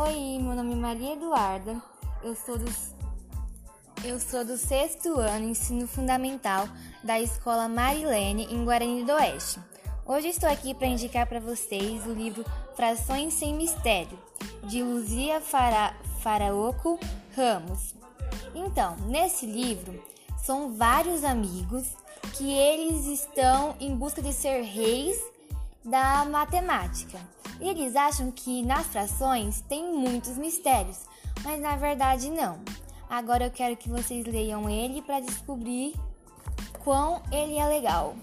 Oi, meu nome é Maria Eduarda. Eu sou do eu sou do sexto ano ensino fundamental da Escola Marilene em Guarani do Oeste. Hoje estou aqui para indicar para vocês o livro Frações sem Mistério de Luzia Fara... Faraoco Ramos. Então, nesse livro são vários amigos que eles estão em busca de ser reis da matemática. E eles acham que nas frações tem muitos mistérios, mas na verdade não. Agora eu quero que vocês leiam ele para descobrir quão ele é legal.